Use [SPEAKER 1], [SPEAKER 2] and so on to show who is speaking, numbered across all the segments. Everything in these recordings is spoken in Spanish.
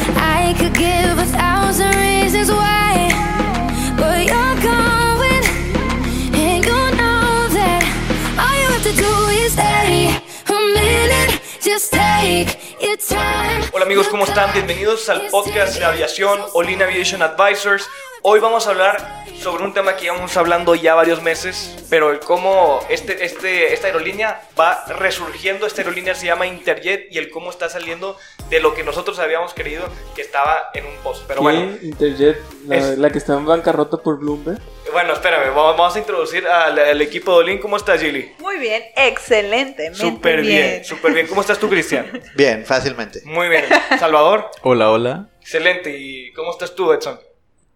[SPEAKER 1] We could stay forever young. Living on my sofa, drinking rum and cola underneath the rising sun. I could give a thousand reasons why, but you're going, and you know that all you have to do is stay a minute. Just take your time.
[SPEAKER 2] Hola amigos, ¿cómo están? Bienvenidos al podcast de aviación Olin Aviation Advisors. Hoy vamos a hablar sobre un tema que llevamos hablando ya varios meses, pero el cómo este, este, esta aerolínea va resurgiendo. Esta aerolínea se llama Interjet y el cómo está saliendo de lo que nosotros habíamos querido que estaba en un post. Pero bueno,
[SPEAKER 3] ¿Quién? Interjet, la,
[SPEAKER 2] Es-
[SPEAKER 3] la que está en bancarrota por Bloomberg.
[SPEAKER 2] bueno, espérame, vamos, vamos a introducir al, al equipo de Olin. ¿Cómo estás, Gilly?
[SPEAKER 4] Muy bien, excelentemente
[SPEAKER 2] Súper bien, súper bien. ¿Cómo estás tú, Cristian?
[SPEAKER 5] Bien, fácilmente.
[SPEAKER 2] Muy bien. Salvador,
[SPEAKER 6] Hola, hola.
[SPEAKER 2] excelente. ¿Y cómo estás tú, Edson?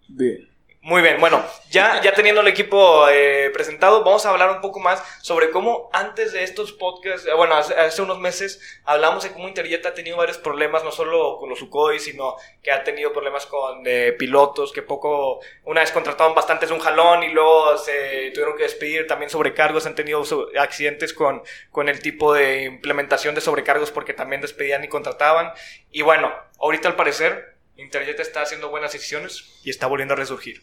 [SPEAKER 3] Bien.
[SPEAKER 2] Muy bien, bueno, ya, ya teniendo el equipo eh, presentado, vamos a hablar un poco más sobre cómo antes de estos podcasts, eh, bueno, hace, hace unos meses hablamos de cómo Interjet ha tenido varios problemas, no solo con los Sukhoi, sino que ha tenido problemas con eh, pilotos, que poco, una vez contrataron bastantes de un jalón y luego se tuvieron que despedir, también sobrecargos, han tenido accidentes con, con el tipo de implementación de sobrecargos porque también despedían y contrataban. Y bueno, ahorita al parecer Interjet está haciendo buenas decisiones y está volviendo a resurgir.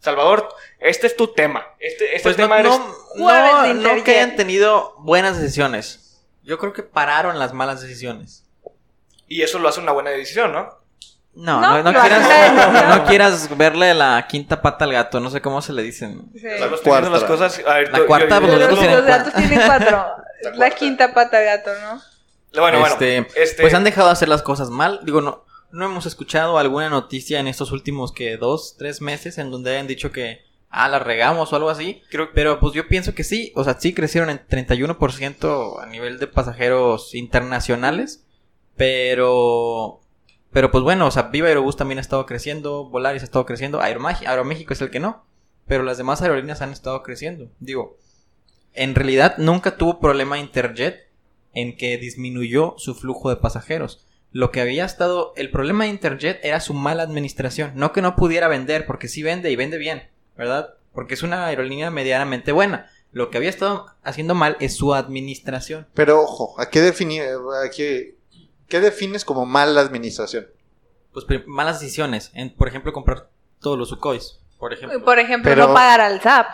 [SPEAKER 2] Salvador, este es tu tema. Este, este
[SPEAKER 6] Pues no,
[SPEAKER 2] tema eres-
[SPEAKER 6] no, no, no
[SPEAKER 4] Interjet.
[SPEAKER 6] que hayan tenido buenas decisiones. Yo creo que pararon las malas decisiones.
[SPEAKER 2] Y eso lo hace una buena decisión, ¿no?
[SPEAKER 6] No,
[SPEAKER 4] No,
[SPEAKER 6] no, no quieras, no quieras verle la quinta pata al gato, no sé cómo se le dicen.
[SPEAKER 4] Sí.
[SPEAKER 2] Estamos teniendo las
[SPEAKER 5] Cuarta.
[SPEAKER 2] cosas. a ver,
[SPEAKER 6] La
[SPEAKER 2] yo-
[SPEAKER 6] cuarta,
[SPEAKER 2] yo-
[SPEAKER 6] pues,
[SPEAKER 2] yo-
[SPEAKER 6] los
[SPEAKER 4] Los,
[SPEAKER 6] gatos tienen
[SPEAKER 4] los gatos
[SPEAKER 6] cuatro.
[SPEAKER 4] tienen cuatro. La quinta pata gato, ¿no?
[SPEAKER 2] Bueno, bueno.
[SPEAKER 6] Este,
[SPEAKER 2] este-
[SPEAKER 6] Pues han dejado de hacer las cosas mal. Digo, no, no hemos escuchado alguna noticia en estos últimos que dos, tres meses en donde hayan dicho que ah, la regamos o algo así.
[SPEAKER 2] creo-
[SPEAKER 6] Pero pues yo pienso que sí, o sea, sí crecieron en 31% a nivel de pasajeros internacionales, pero pero pues bueno, o sea, Viva Aerobús también ha estado creciendo, Volaris ha estado creciendo, Aeromagi- Aeroméxico es el que no, pero las demás aerolíneas han estado creciendo. Digo, en realidad nunca tuvo problema Interjet en que disminuyó su flujo de pasajeros. Lo que había estado, el problema de Interjet era su mala administración, no que no pudiera vender, porque sí vende y vende bien, ¿verdad? Porque es una aerolínea medianamente buena. Lo que había estado haciendo mal es su administración.
[SPEAKER 5] Pero ojo, ¿a qué, defini a qué, qué defines como mala administración?
[SPEAKER 6] Pues malas decisiones, en, por ejemplo, comprar todos los Sukhois, por ejemplo.
[SPEAKER 4] Por ejemplo,
[SPEAKER 5] Pero-
[SPEAKER 4] no pagar al SAP.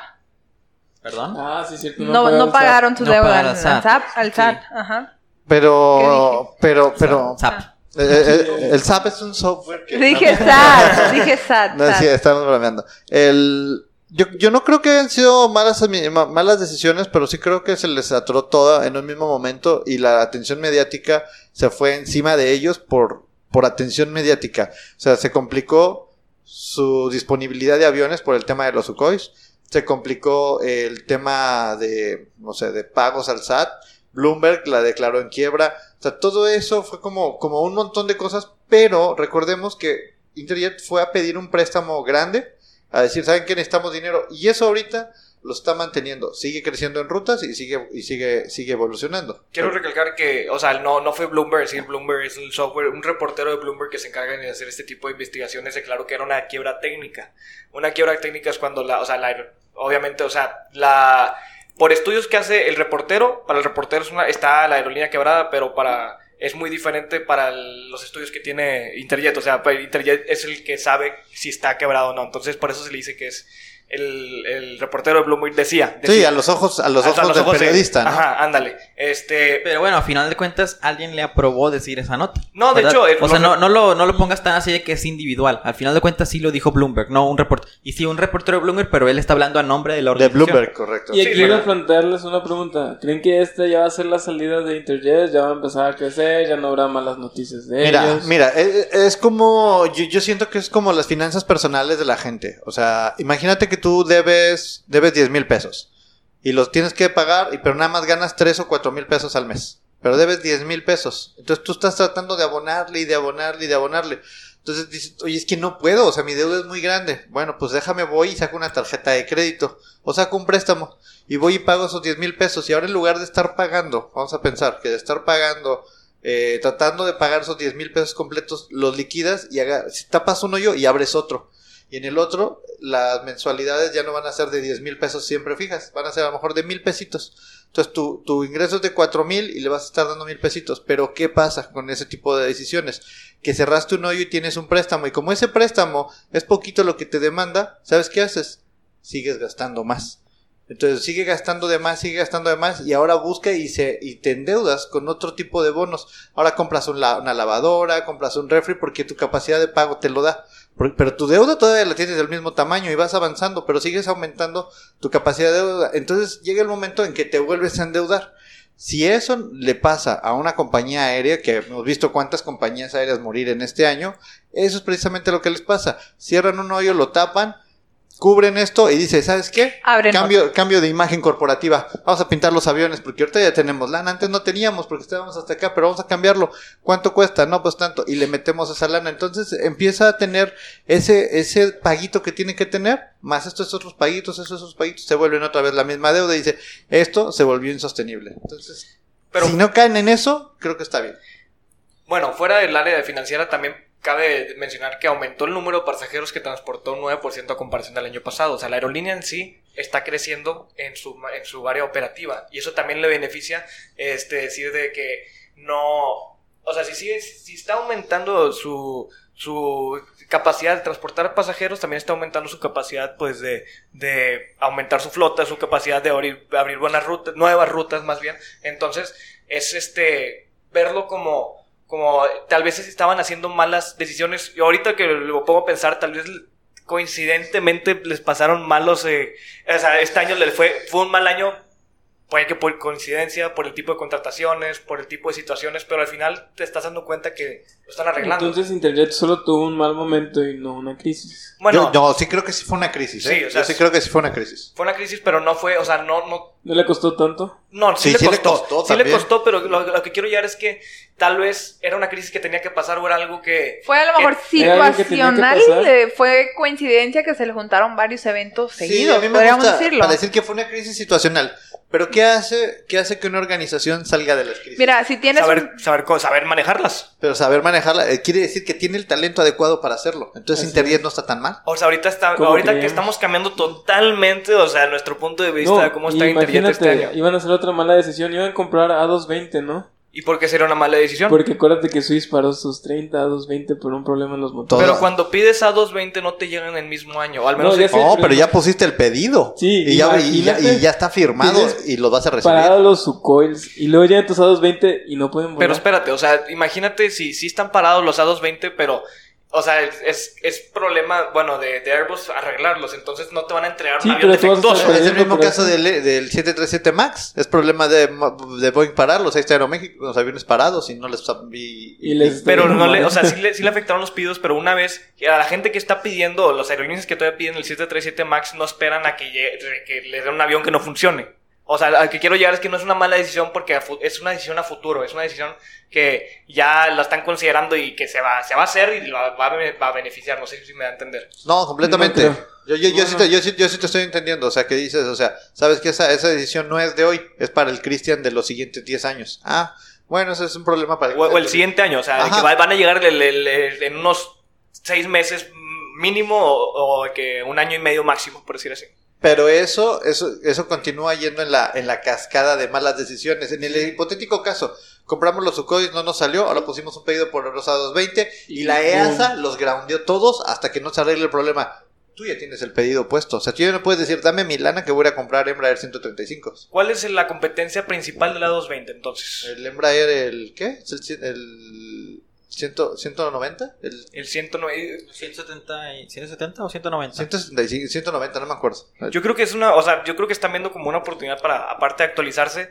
[SPEAKER 6] ¿Perdón?
[SPEAKER 3] Ah, sí, cierto.
[SPEAKER 4] No, no
[SPEAKER 3] el
[SPEAKER 4] pagaron su
[SPEAKER 6] No
[SPEAKER 4] deuda al
[SPEAKER 6] al
[SPEAKER 4] al
[SPEAKER 6] SAT.
[SPEAKER 4] SAP. Al SAT,
[SPEAKER 6] Sí.
[SPEAKER 4] ajá.
[SPEAKER 5] Pero, pero, pero,
[SPEAKER 6] Zap.
[SPEAKER 5] eh, eh, el SAP es un software que...
[SPEAKER 4] Dije SAT, dije SAT.
[SPEAKER 5] No, sí, estamos bromeando. El, yo, yo no creo que hayan sido malas, malas decisiones, pero sí creo que se les atoró toda en un mismo momento y la atención mediática se fue encima de ellos por, por atención mediática. O sea, se complicó su disponibilidad de aviones por el tema de los Sukhois, se complicó el tema de, no sé, de pagos al SAT, Bloomberg la declaró en quiebra, o sea, todo eso fue como, como un montón de cosas, pero recordemos que Interjet fue a pedir un préstamo grande, a decir, ¿saben qué? Necesitamos dinero. Y eso ahorita lo está manteniendo. Sigue creciendo en rutas y sigue, y sigue, sigue evolucionando.
[SPEAKER 2] Quiero recalcar que, o sea, no, no fue Bloomberg, sí, Bloomberg es un software, un reportero de Bloomberg que se encarga de hacer este tipo de investigaciones, declaró que era una quiebra técnica. Una quiebra técnica es cuando la, o sea, la, obviamente, o sea, la, por estudios que hace el reportero, para el reportero es una, está la aerolínea quebrada, pero para, es muy diferente para los estudios que tiene Interjet, o sea, para Interjet es el que sabe si está quebrado o no, entonces por eso se le dice que es el, el reportero de Bloomberg decía.
[SPEAKER 5] Sí, a los ojos, a los ojos del
[SPEAKER 2] de-
[SPEAKER 5] periodista, ¿no?
[SPEAKER 2] Ajá, ándale. Este,
[SPEAKER 6] Pero bueno, a final de cuentas, alguien le aprobó decir esa nota.
[SPEAKER 2] No, de hecho, el-
[SPEAKER 6] o sea,
[SPEAKER 2] lo-
[SPEAKER 6] no, no, lo, no lo pongas tan así de que es individual. Al final de cuentas, sí lo dijo Bloomberg, no un reportero. Y sí, un reportero de Bloomberg, pero él está hablando a nombre de la
[SPEAKER 5] De. Bloomberg, correcto.
[SPEAKER 3] Y
[SPEAKER 2] Sí,
[SPEAKER 3] aquí quiero plantearles una pregunta. ¿Creen que esta ya va a ser la salida de Interjet? ¿Ya va a empezar a crecer? ¿Ya no habrá malas noticias de
[SPEAKER 5] Mira,
[SPEAKER 3] ellos?
[SPEAKER 5] mira, es, es como, yo, yo siento que es como las finanzas personales de la gente. O sea, imagínate que tú debes, debes 10 mil pesos y los tienes que pagar, y pero nada más ganas 3 o 4 mil pesos al mes. Pero debes 10 mil pesos. Entonces tú estás tratando de abonarle y de abonarle y de abonarle. Entonces dices, oye, es que no puedo, o sea, mi deuda es muy grande. Bueno, pues déjame voy y saco una tarjeta de crédito o saco un préstamo y voy y pago esos 10 mil pesos. Y ahora en lugar de estar pagando, vamos a pensar que de estar pagando, eh, tratando de pagar esos 10 mil pesos completos, los liquidas y haga, tapas uno yo y abres otro. Y en el otro, las mensualidades ya no van a ser de 10 mil pesos siempre fijas, van a ser a lo mejor de mil pesitos. Entonces tu, ingreso es de cuatro mil y le vas a estar dando mil pesitos. Pero ¿qué pasa con ese tipo de decisiones? Que cerraste un hoyo y tienes un préstamo. Y como ese préstamo es poquito lo que te demanda, ¿sabes qué haces? Sigues gastando más. Entonces sigue gastando de más, sigue gastando de más y ahora busca y, se, y te endeudas con otro tipo de bonos. Ahora compras una lavadora, compras un refri porque tu capacidad de pago te lo da. Pero tu deuda todavía la tienes del mismo tamaño y vas avanzando, pero sigues aumentando tu capacidad de deuda. Entonces llega el momento en que te vuelves a endeudar. Si eso le pasa a una compañía aérea, que hemos visto cuántas compañías aéreas morir en este año, eso es precisamente lo que les pasa. Cierran un hoyo, lo tapan, cubren esto y dice, ¿sabes qué?
[SPEAKER 4] Abren
[SPEAKER 5] Cambio, cambio de imagen corporativa. Vamos a pintar los aviones porque ahorita ya tenemos lana. Antes no teníamos porque estábamos hasta acá, pero vamos a cambiarlo. ¿Cuánto cuesta? No, pues tanto. Y le metemos esa lana. Entonces empieza a tener ese, ese paguito que tiene que tener, más estos otros paguitos, esos otros paguitos, se vuelven otra vez la misma deuda y dice, esto se volvió insostenible. Entonces,
[SPEAKER 2] Pero-
[SPEAKER 5] si no caen en eso, creo que está bien.
[SPEAKER 2] Bueno, fuera del área de financiera también cabe mencionar que aumentó el número de pasajeros que transportó un 9% a comparación del año pasado. O sea, la aerolínea en sí está creciendo en su, en su área operativa. Y eso también le beneficia este, decir de que no... O sea, si, sigue, si está aumentando su, su capacidad de transportar pasajeros, también está aumentando su capacidad pues de, de aumentar su flota, su capacidad de abrir, abrir buenas rutas, nuevas rutas más bien. Entonces, es este verlo como como tal vez estaban haciendo malas decisiones. Y ahorita que lo pongo a pensar, tal vez coincidentemente les pasaron malos. eh, o sea, este año les fue, fue un mal año. Puede que por coincidencia, por el tipo de contrataciones, por el tipo de situaciones, pero al final te estás dando cuenta que lo están arreglando.
[SPEAKER 3] Entonces Interjet solo tuvo un mal momento y no una crisis.
[SPEAKER 2] bueno,
[SPEAKER 5] yo, no, sí creo que sí fue una crisis. ¿eh?
[SPEAKER 2] Sí, o sea,
[SPEAKER 5] yo sí creo que sí fue una crisis.
[SPEAKER 2] fue una crisis, pero no fue, o sea, no, no,
[SPEAKER 3] ¿No le costó tanto?
[SPEAKER 2] No, sí,
[SPEAKER 5] Sí,
[SPEAKER 2] le,
[SPEAKER 5] sí le
[SPEAKER 2] costó,
[SPEAKER 5] costó
[SPEAKER 2] Sí le costó, pero lo, lo que quiero llegar es que tal vez era una crisis que tenía que pasar o era algo que...
[SPEAKER 4] Fue a lo
[SPEAKER 2] que-
[SPEAKER 4] mejor
[SPEAKER 3] que que
[SPEAKER 4] situacional,
[SPEAKER 3] pasar.
[SPEAKER 4] eh, fue coincidencia que se le juntaron varios eventos
[SPEAKER 5] Sí,
[SPEAKER 4] seguidos,
[SPEAKER 5] a mí me
[SPEAKER 4] podríamos
[SPEAKER 5] gusta
[SPEAKER 4] decirlo.
[SPEAKER 5] para decir que fue una crisis situacional. Pero ¿qué hace, qué hace que una organización salga de las crisis?
[SPEAKER 4] Mira, si tienes
[SPEAKER 2] saber,
[SPEAKER 4] un-
[SPEAKER 2] saber, co- saber manejarlas.
[SPEAKER 5] Pero saber manejarla eh, quiere decir que tiene el talento adecuado para hacerlo. Entonces
[SPEAKER 3] Así
[SPEAKER 5] Interjet
[SPEAKER 3] es.
[SPEAKER 5] no está tan mal.
[SPEAKER 2] O sea, ahorita, está,
[SPEAKER 3] ¿Cómo
[SPEAKER 2] ahorita que estamos cambiando totalmente, o sea, nuestro punto de vista de cómo está Interjet
[SPEAKER 3] imagínate,
[SPEAKER 2] este año.
[SPEAKER 3] iban a hacer otra mala decisión, iban a comprar A220, ¿no?
[SPEAKER 2] ¿Y por qué sería una mala decisión?
[SPEAKER 3] Porque acuérdate que Swiss paró sus 30 A220 por un problema en los motores.
[SPEAKER 2] Pero cuando pides a 220 no te llegan en el mismo año, o al menos...
[SPEAKER 3] No, sé.
[SPEAKER 5] Oh,
[SPEAKER 3] pero
[SPEAKER 5] pero
[SPEAKER 3] no-
[SPEAKER 5] ya pusiste el pedido.
[SPEAKER 3] Sí,
[SPEAKER 5] y ya, y ya, y ya está firmado y lo vas a recibir.
[SPEAKER 3] Parados los Sucoils y luego llegan tus A220 y no pueden volar.
[SPEAKER 2] Pero espérate, o sea, imagínate si, si están parados los A220, pero... O sea, es, es, es problema, bueno, de, de Airbus arreglarlos, entonces no te van a entregar
[SPEAKER 3] Sí,
[SPEAKER 2] un avión defectuoso.
[SPEAKER 5] Es el mismo caso del, del 737 MAX. Es problema de, de Boeing pararlos. Ahí está Aeroméxico, los aviones parados y no les... Y,
[SPEAKER 3] Y les-
[SPEAKER 2] Pero no le,
[SPEAKER 3] Mal.
[SPEAKER 2] o sea, sí le, sí le afectaron los pedidos, pero una vez, a la gente que está pidiendo, los aerolíneas que todavía piden el 737 MAX no esperan a que, llegue- que les den un avión que no funcione. O sea, al que quiero llegar es que no es una mala decisión porque es una decisión a futuro, es una decisión que ya la están considerando y que se va, se va a hacer y va, va a, bene- va a beneficiar, no sé si me da a entender.
[SPEAKER 5] No, completamente.
[SPEAKER 3] No
[SPEAKER 5] yo, yo, yo, sí te, yo, sí, yo sí te estoy entendiendo. O sea, que dices, o sea, sabes que esa, esa decisión no es de hoy, es para el Cristian de los siguientes 10 años. Ah, bueno, ese es un problema para
[SPEAKER 2] O, o el siguiente año, o sea,
[SPEAKER 5] Ajá.
[SPEAKER 2] que va- van a llegar el- el- el- en unos seis meses mínimo o, o que un año y medio máximo, por decir así.
[SPEAKER 5] Pero eso, eso, eso continúa yendo en la, en la cascada de malas decisiones. En el hipotético caso, compramos los Sukhoi, no nos salió, ahora pusimos un pedido por los A220 y la EASA los groundeó todos hasta que no se arregle el problema. Tú ya tienes el pedido puesto. O sea, tú ya no puedes decir, dame mi lana que voy a comprar Embraer 135.
[SPEAKER 2] ¿Cuál es la competencia principal de la 220 entonces?
[SPEAKER 5] El Embraer, el ¿qué? ¿Es el, el 190? El
[SPEAKER 2] El 109.
[SPEAKER 6] 170, y- 170 o 190.
[SPEAKER 5] 165, 190, no me acuerdo.
[SPEAKER 2] Yo creo que es una, o sea, yo creo que están viendo como una oportunidad para, aparte de actualizarse,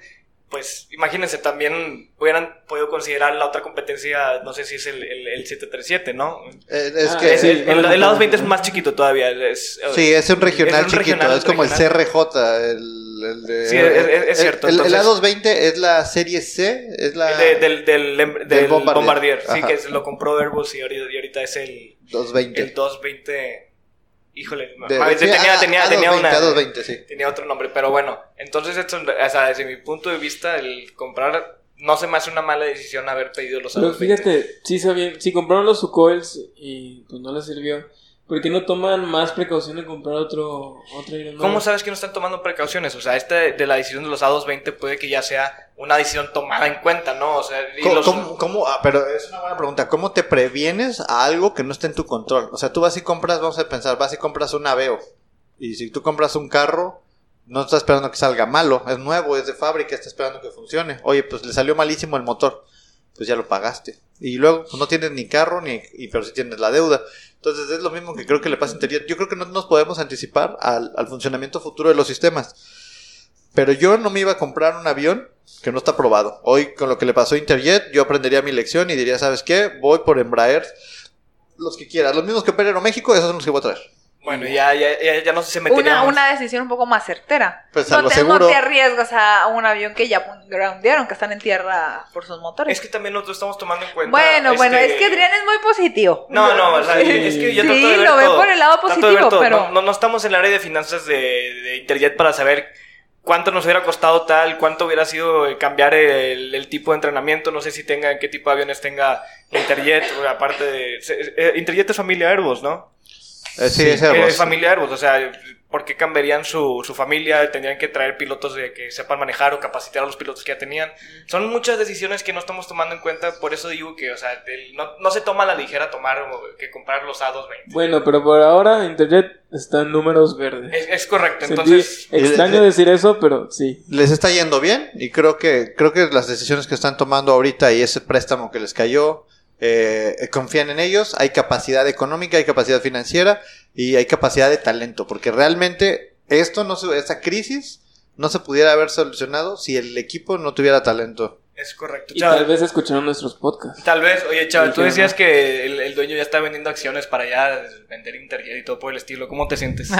[SPEAKER 2] pues imagínense, también hubieran podido considerar la otra competencia, no sé si es el, el, el 737, ¿no?
[SPEAKER 5] Eh, es
[SPEAKER 3] Ah,
[SPEAKER 5] que
[SPEAKER 2] Es-
[SPEAKER 3] sí,
[SPEAKER 2] el, el, el
[SPEAKER 3] contaron.
[SPEAKER 2] A220 es más chiquito todavía. Es,
[SPEAKER 5] Sí, es un regional
[SPEAKER 2] un
[SPEAKER 5] chiquito,
[SPEAKER 2] regional,
[SPEAKER 5] es como
[SPEAKER 2] regional.
[SPEAKER 5] el CRJ, el el de-
[SPEAKER 2] Sí, es- es- es cierto,
[SPEAKER 5] El, el
[SPEAKER 2] entonces-
[SPEAKER 5] A220 es la serie C, es la
[SPEAKER 2] De- del, del, del, del
[SPEAKER 5] Bombardier.
[SPEAKER 2] Bombardier, sí, que se lo compró Airbus y ahorita, y ahorita es el,
[SPEAKER 5] 220.
[SPEAKER 2] el 220. Híjole, no,
[SPEAKER 5] De-
[SPEAKER 2] a ver,
[SPEAKER 5] sí,
[SPEAKER 2] tenía,
[SPEAKER 5] A-
[SPEAKER 2] tenía,
[SPEAKER 5] A220,
[SPEAKER 2] tenía una.
[SPEAKER 5] A220, sí.
[SPEAKER 2] Tenía otro nombre, pero bueno, entonces esto, o sea, desde mi punto de vista, el comprar no se me hace una mala decisión haber pedido los
[SPEAKER 3] Pero
[SPEAKER 2] A220.
[SPEAKER 3] fíjate, sí sabían, si compraron los Sucoils y pues no les sirvió, ¿por qué no toman más precaución de comprar otro, otro aeronave?
[SPEAKER 2] ¿Cómo sabes que no están tomando precauciones? O sea, esta de la decisión de los A220 puede que ya sea una decisión tomada en cuenta, ¿no? O sea, y
[SPEAKER 5] ¿Cómo,
[SPEAKER 2] los-
[SPEAKER 5] cómo- cómo- ah, pero es una buena pregunta. ¿Cómo te previenes a algo que no esté en tu control? O sea, tú vas y compras, vamos a pensar, vas y compras un Aveo. Y si tú compras un carro, no estás esperando que salga malo. Es nuevo, es de fábrica, estás esperando que funcione. Oye, pues le salió malísimo el motor. Pues ya lo pagaste. Y luego pues, no tienes ni carro, ni, pero sí tienes la deuda. Entonces es lo mismo que creo que le pasa a Interjet. Yo creo que no nos podemos anticipar al, funcionamiento futuro de los sistemas. Pero yo no me iba a comprar un avión que no está probado. Hoy, con lo que le pasó a Interjet, yo aprendería mi lección y diría, ¿sabes qué? Voy por Embraer. Los que quieras. Los mismos que operen Aeroméxico, esos son los que voy a traer.
[SPEAKER 2] Bueno, ya, ya, ya, ya no sé si se metería
[SPEAKER 4] Una,
[SPEAKER 2] más.
[SPEAKER 4] una decisión un poco más certera.
[SPEAKER 5] Pues, a
[SPEAKER 4] no,
[SPEAKER 5] lo
[SPEAKER 4] te,
[SPEAKER 5] seguro.
[SPEAKER 4] no te arriesgas a un avión que ya groundearon, que están en tierra por sus motores.
[SPEAKER 2] Es que también nosotros estamos tomando en cuenta.
[SPEAKER 4] bueno, bueno,
[SPEAKER 2] este,
[SPEAKER 4] es que Adrián es muy positivo.
[SPEAKER 2] No, no, o sea,
[SPEAKER 3] Sí.
[SPEAKER 2] es que yo
[SPEAKER 4] Sí,
[SPEAKER 2] trato de ver
[SPEAKER 4] lo ve
[SPEAKER 2] todo.
[SPEAKER 4] por el lado positivo, pero-
[SPEAKER 2] No, no, no estamos en el área de finanzas de, de Interjet para saber cuánto nos hubiera costado tal, cuánto hubiera sido cambiar el, el tipo de entrenamiento, no sé si tenga, qué tipo de aviones tenga Interjet, aparte de... eh, Interjet es familia Airbus, ¿no?
[SPEAKER 5] Eh, sí, ese
[SPEAKER 2] es
[SPEAKER 5] Airbus.
[SPEAKER 2] familia Airbus, o sea, ¿por qué cambiarían su, su familia? Tendrían que traer pilotos de que sepan manejar o capacitar a los pilotos que ya tenían. Son muchas decisiones que no estamos tomando en cuenta, por eso digo que, o sea, el- no, no se toma a la ligera tomar o que comprar los A220.
[SPEAKER 3] Bueno, pero por ahora Interjet está en números verdes.
[SPEAKER 2] Es, es correcto,
[SPEAKER 3] Sentí
[SPEAKER 2] entonces...
[SPEAKER 3] extraño decir eso, pero sí.
[SPEAKER 5] les está yendo bien y creo que creo que las decisiones que están tomando ahorita y ese préstamo que les cayó eh, confían en ellos hay capacidad económica hay capacidad financiera y hay capacidad de talento porque realmente esto no se, esta crisis no se pudiera haber solucionado si el equipo no tuviera talento
[SPEAKER 2] Es correcto.
[SPEAKER 3] Y tal vez escucharon nuestros podcasts.
[SPEAKER 2] Tal vez, oye, chaval,
[SPEAKER 3] Y
[SPEAKER 2] tú
[SPEAKER 3] que
[SPEAKER 2] decías que el, el dueño ya está vendiendo acciones para ya vender Interjet y todo por el estilo. ¿Cómo te sientes?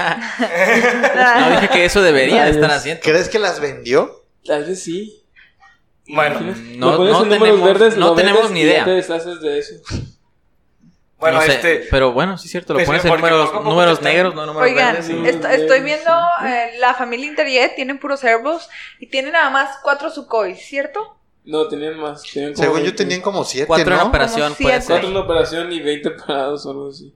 [SPEAKER 6] No dije que eso debería de estar haciendo.
[SPEAKER 5] ¿crees que las vendió?
[SPEAKER 3] Tal vez sí.
[SPEAKER 2] Bueno,
[SPEAKER 6] no- no
[SPEAKER 3] en
[SPEAKER 6] tenemos-
[SPEAKER 3] verdes,
[SPEAKER 6] no tenemos ni idea.
[SPEAKER 3] te deshaces de eso.
[SPEAKER 2] bueno,
[SPEAKER 6] No sé,
[SPEAKER 2] este...
[SPEAKER 6] Pero bueno, sí es cierto, lo
[SPEAKER 2] Pues,
[SPEAKER 6] pones en números, números negros, no números
[SPEAKER 4] Oigan,
[SPEAKER 6] verdes.
[SPEAKER 3] sí.
[SPEAKER 4] est- estoy viendo eh, la familia Interjet, tienen puros Airbus y tienen nada más cuatro Sukhoi, ¿cierto?
[SPEAKER 3] No, tenían más. Tenían
[SPEAKER 5] según yo
[SPEAKER 3] 20.
[SPEAKER 5] tenían como siete
[SPEAKER 6] Cuatro en
[SPEAKER 5] ¿no?
[SPEAKER 6] operación
[SPEAKER 4] Como
[SPEAKER 6] puede ser.
[SPEAKER 3] Cuatro en operación y 20 parados o algo así.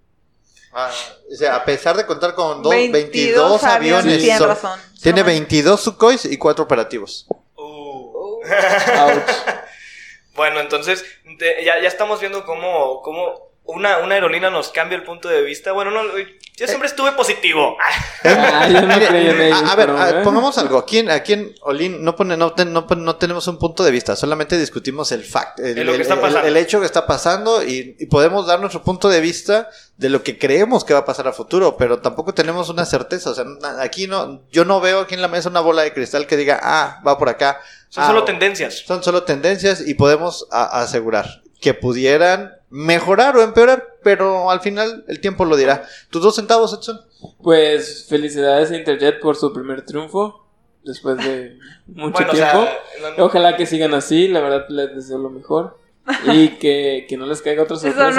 [SPEAKER 5] Ah, o sea, a pesar de contar con dos,
[SPEAKER 4] 22
[SPEAKER 5] 22, aviones, son-
[SPEAKER 4] razón.
[SPEAKER 5] tiene
[SPEAKER 4] Son-
[SPEAKER 5] 22 Sukhois y 4 operativos.
[SPEAKER 2] Bueno, entonces ya, ya estamos viendo cómo, cómo una, una aerolínea nos cambia el punto de vista. Bueno, no, yo siempre estuve positivo.
[SPEAKER 3] Ah, yo no
[SPEAKER 5] Mire, a, a ver, a-
[SPEAKER 3] ¿eh?
[SPEAKER 5] pongamos algo. Aquí en, aquí en Olin no, pone, no, ten- no, pon- no tenemos un punto de vista, solamente discutimos el fact, el,
[SPEAKER 2] Es lo que
[SPEAKER 5] el-
[SPEAKER 2] está
[SPEAKER 5] el-
[SPEAKER 2] pasando.
[SPEAKER 5] el hecho que está pasando y, y podemos dar nuestro punto de vista de lo que creemos que va a pasar a futuro, pero tampoco tenemos una certeza. O sea, aquí no, yo no veo aquí en la mesa una bola de cristal que diga, ah, va por acá.
[SPEAKER 2] Son
[SPEAKER 5] Ah,
[SPEAKER 2] solo
[SPEAKER 5] o-
[SPEAKER 2] tendencias.
[SPEAKER 5] Son solo tendencias y podemos a- asegurar que pudieran mejorar o empeorar, pero al final el tiempo lo dirá. ¿Tus dos centavos, Edson?
[SPEAKER 3] Pues felicidades a Interjet por su primer triunfo. Después de mucho
[SPEAKER 2] Bueno, o
[SPEAKER 3] tiempo.
[SPEAKER 2] sea, no-
[SPEAKER 3] Ojalá que sigan así, la verdad les deseo lo mejor. Y que, que no les caiga otra sorpresa.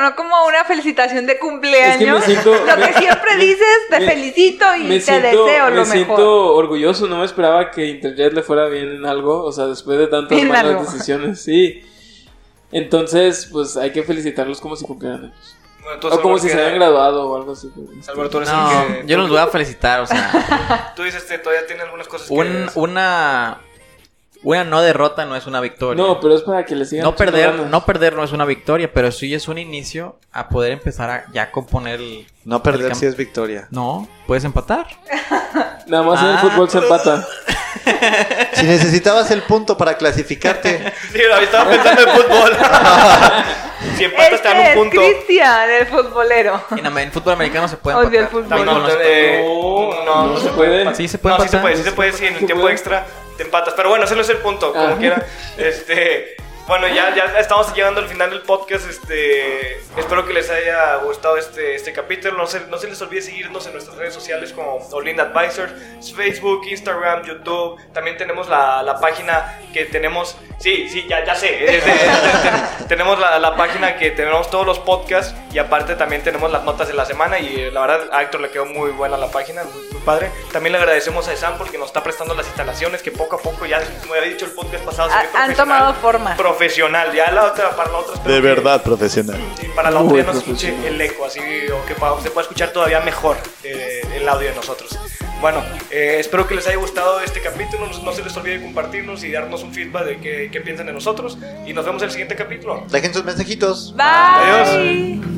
[SPEAKER 4] No como una felicitación de cumpleaños.
[SPEAKER 3] Es que me siento-
[SPEAKER 4] Lo que siempre dices, te
[SPEAKER 3] me-
[SPEAKER 4] felicito y
[SPEAKER 3] me
[SPEAKER 4] te
[SPEAKER 3] siento,
[SPEAKER 4] deseo
[SPEAKER 3] me
[SPEAKER 4] lo
[SPEAKER 3] siento
[SPEAKER 4] mejor.
[SPEAKER 3] orgulloso, no me esperaba que Interjet le fuera bien en algo, o sea, después de tantas malas decisiones, sí. Entonces, pues hay que felicitarlos como si cumplieran años.
[SPEAKER 2] bueno,
[SPEAKER 3] O como
[SPEAKER 2] Salvador,
[SPEAKER 3] si se
[SPEAKER 2] que-
[SPEAKER 3] habían graduado o algo así.
[SPEAKER 2] Salvador, tú eres
[SPEAKER 6] No,
[SPEAKER 2] el que...
[SPEAKER 6] yo los voy a felicitar, o sea,
[SPEAKER 2] Tú dices que todavía tiene algunas cosas que...
[SPEAKER 6] un, una una no derrota no es una victoria.
[SPEAKER 3] No, pero es para que le sigan
[SPEAKER 6] No perder,
[SPEAKER 3] ganas.
[SPEAKER 6] no perder no es una victoria, pero sí es un inicio a poder empezar a ya componer el...
[SPEAKER 5] No perder
[SPEAKER 6] El
[SPEAKER 5] si es victoria.
[SPEAKER 6] No, puedes empatar.
[SPEAKER 3] Nada más en el fútbol se empata.
[SPEAKER 5] Si necesitabas el punto para clasificarte,
[SPEAKER 2] Sí, estaba pensando en fútbol. si empatas te dan
[SPEAKER 4] Este
[SPEAKER 2] un
[SPEAKER 4] es
[SPEAKER 2] punto.
[SPEAKER 4] Cristian, el futbolero.
[SPEAKER 6] En el fútbol americano se puede
[SPEAKER 4] Odio el
[SPEAKER 6] empatar.
[SPEAKER 4] fútbol.
[SPEAKER 2] No, eh,
[SPEAKER 3] No,
[SPEAKER 2] no,
[SPEAKER 3] no
[SPEAKER 2] no
[SPEAKER 3] se puede.
[SPEAKER 6] Sí se puede
[SPEAKER 2] no, sí se puede, sí se puede, sí, en el tiempo extra te empatas. Pero bueno, ese no es el punto, como quiera. Este, Bueno, ya, ya estamos llegando al final del podcast. Este, espero que les haya gustado este, este capítulo. No se, no se les olvide seguirnos en nuestras redes sociales como Olin Advisors, Facebook, Instagram, YouTube. También tenemos la, la página que tenemos. Sí, sí, ya, ya sé. es de- ten- tenemos la, la página que tenemos todos los podcasts y aparte también tenemos las notas de la semana. Y la verdad, a Héctor le quedó muy buena la página, muy, muy padre. También le agradecemos a Sam porque nos está prestando las instalaciones que poco a poco, ya como había dicho el podcast pasado, se ve
[SPEAKER 4] Ha- han tomado forma.
[SPEAKER 2] Profesional, ya la otra, para la otra
[SPEAKER 5] De
[SPEAKER 2] que-
[SPEAKER 5] verdad, profesional.
[SPEAKER 2] Sí, para la
[SPEAKER 3] Muy
[SPEAKER 2] otra ya no escuche
[SPEAKER 3] profesional.
[SPEAKER 2] el eco, así, o que pa- se pueda escuchar todavía mejor eh, el audio de nosotros. Bueno, eh, espero que les haya gustado este capítulo, no, no se les olvide compartirnos y darnos un feedback de qué, qué piensan de nosotros, y nos vemos en el siguiente capítulo.
[SPEAKER 5] Dejen sus mensajitos.
[SPEAKER 4] Bye.
[SPEAKER 2] Adiós.